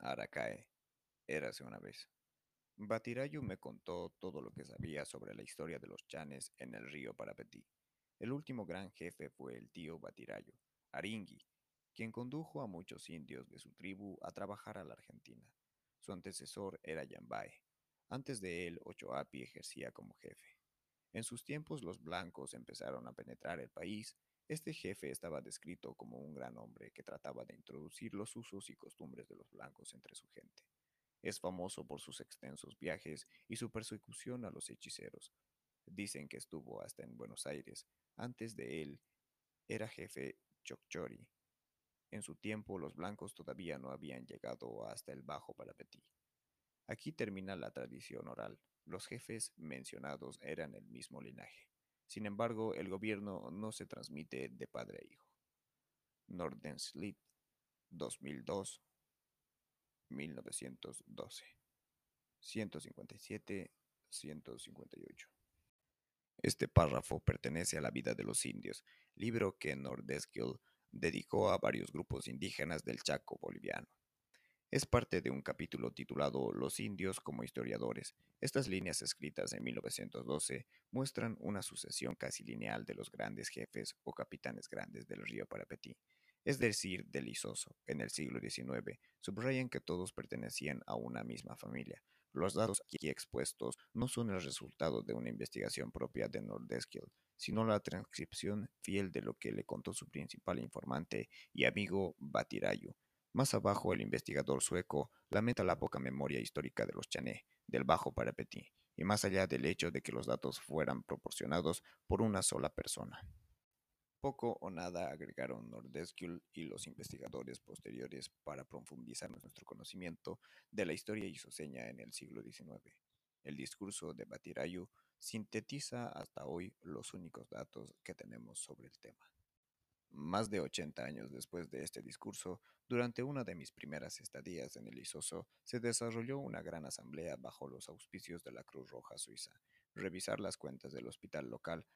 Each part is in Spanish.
Arakae. Érase una vez. Batirayu me contó todo lo que sabía sobre la historia de los chanes en el río Parapetí. El último gran jefe fue el tío Batirayu, Aringui, quien condujo a muchos indios de su tribu a trabajar a la Argentina. Su antecesor era Yambae. Antes de él, Ochoapi ejercía como jefe. En sus tiempos los blancos empezaron a penetrar el país. Este jefe estaba descrito como un gran hombre que trataba de introducir los usos y costumbres de los blancos entre su gente. Es famoso por sus extensos viajes y su persecución a los hechiceros. Dicen que estuvo hasta en Buenos Aires. Antes de él era jefe Chocchori. En su tiempo los blancos todavía no habían llegado hasta el Bajo Parapetí. Aquí termina la tradición oral. Los jefes mencionados eran el mismo linaje. Sin embargo, el gobierno no se transmite de padre a hijo. Nordenslit, 2002, 1912. 157, 158. Este párrafo pertenece a la vida de los indios, libro que Nordeskill dedicó a varios grupos indígenas del Chaco boliviano. Es parte de un capítulo titulado Los indios como historiadores. Estas líneas escritas en 1912 muestran una sucesión casi lineal de los grandes jefes o capitanes grandes del río Parapetí, es decir, del Isoso, en el siglo XIX. Subrayan que todos pertenecían a una misma familia. Los datos aquí expuestos no son el resultado de una investigación propia de Nordeskill, sino la transcripción fiel de lo que le contó su principal informante y amigo Batirayu, más abajo, el investigador sueco lamenta la poca memoria histórica de los Chané, del Bajo Parapetí, y más allá del hecho de que los datos fueran proporcionados por una sola persona. Poco o nada agregaron Nordeskill y los investigadores posteriores para profundizar nuestro conocimiento de la historia isoseña en el siglo XIX. El discurso de Batirayu sintetiza hasta hoy los únicos datos que tenemos sobre el tema. Más de 80 años después de este discurso, durante una de mis primeras estadías en el Isoso, se desarrolló una gran asamblea bajo los auspicios de la Cruz Roja Suiza. Revisar las cuentas del hospital local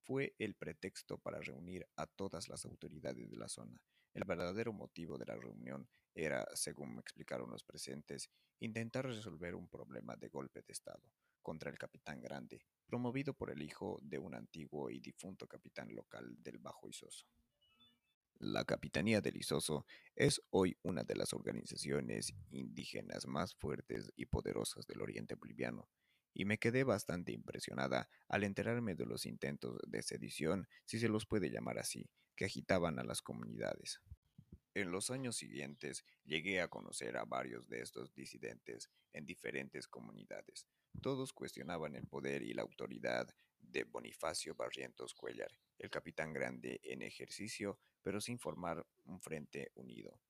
fue el pretexto para reunir a todas las autoridades de la zona. El verdadero motivo de la reunión era, según me explicaron los presentes, intentar resolver un problema de golpe de Estado contra el capitán Grande, promovido por el hijo de un antiguo y difunto capitán local del Bajo Isoso. La Capitanía del Isoso es hoy una de las organizaciones indígenas más fuertes y poderosas del oriente boliviano, y me quedé bastante impresionada al enterarme de los intentos de sedición, si se los puede llamar así, que agitaban a las comunidades. En los años siguientes llegué a conocer a varios de estos disidentes en diferentes comunidades. Todos cuestionaban el poder y la autoridad de Bonifacio Barrientos Cuellar, el capitán grande en ejercicio, pero sin formar un frente unido.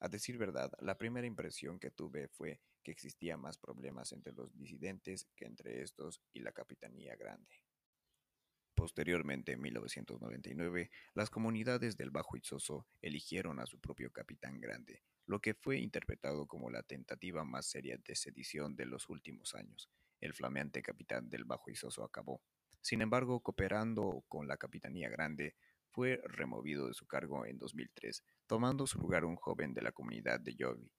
A decir verdad, la primera impresión que tuve fue que existía más problemas entre los disidentes que entre estos y la Capitanía Grande. Posteriormente, en 1999, las comunidades del Bajo Itzoso eligieron a su propio capitán grande, lo que fue interpretado como la tentativa más seria de sedición de los últimos años. El flameante capitán del Bajo Isoso acabó, sin embargo, cooperando con la Capitanía Grande, fue removido de su cargo en 2003, tomando su lugar un joven de la comunidad de Yovi.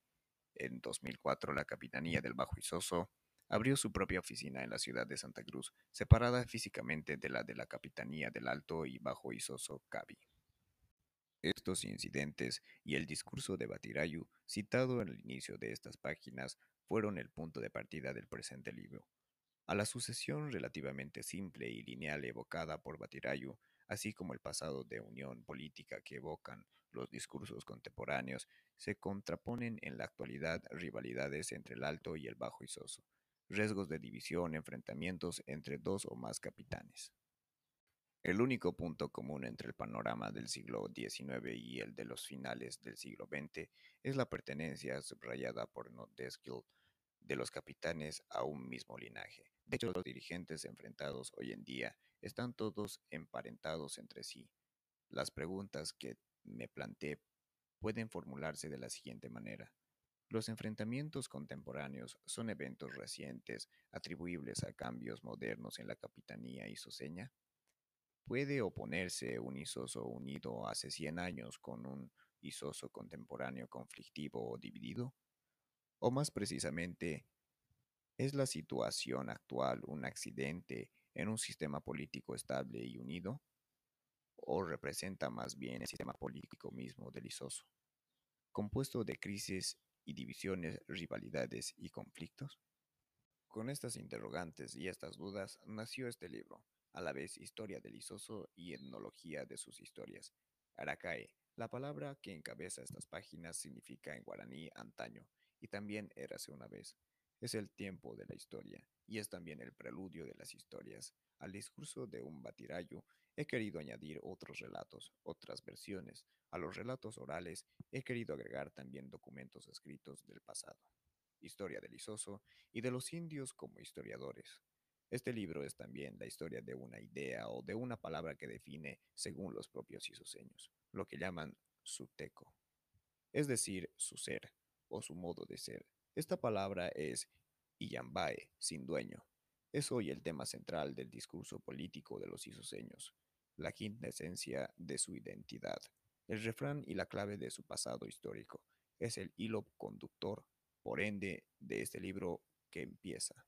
En 2004, la Capitanía del Bajo Isoso abrió su propia oficina en la ciudad de Santa Cruz, separada físicamente de la de la Capitanía del Alto y Bajo Isoso Cabi. Estos incidentes y el discurso de Batirayu, citado el inicio de estas páginas, fueron el punto de partida del presente libro. A la sucesión relativamente simple y lineal evocada por Batirayu, así como el pasado de unión política que evocan los discursos contemporáneos, se contraponen en la actualidad rivalidades entre el Alto y el Bajo Isoso, riesgos de división, enfrentamientos entre dos o más capitanes. El único punto común entre el panorama del siglo XIX y el de los finales del siglo XX es la pertenencia subrayada por Nordesquieu de los capitanes a un mismo linaje. De hecho, los dirigentes enfrentados hoy en día están todos emparentados entre sí. Las preguntas que me planteé pueden formularse de la siguiente manera. ¿Los enfrentamientos contemporáneos son eventos recientes atribuibles a cambios modernos en la capitanía isoseña? ¿Puede oponerse un isoso unido hace 100 años con un isoso contemporáneo conflictivo o dividido? O más precisamente, ¿es la situación actual un accidente en un sistema político estable y unido? ¿O representa más bien el sistema político mismo del compuesto de crisis y divisiones, rivalidades y conflictos? Con estas interrogantes y estas dudas nació este libro, a la vez historia del Isoso y etnología de sus historias. Arakae, la palabra que encabeza estas páginas significa en guaraní antaño, y también érase una vez. Es el tiempo de la historia, y es también el preludio de las historias. Al discurso de un batirayo he querido añadir otros relatos, otras versiones. A los relatos orales he querido agregar también documentos escritos del pasado. Historia del Isoso y de los indios como historiadores. Este libro es también la historia de una idea o de una palabra que define, según los propios isoseños, lo que llaman su teco, es decir, su ser o su modo de ser. Esta palabra es Iyambae, sin dueño. Es hoy el tema central del discurso político de los isoseños, la quinta esencia de su identidad. El refrán y la clave de su pasado histórico es el hilo conductor, por ende, de este libro que empieza.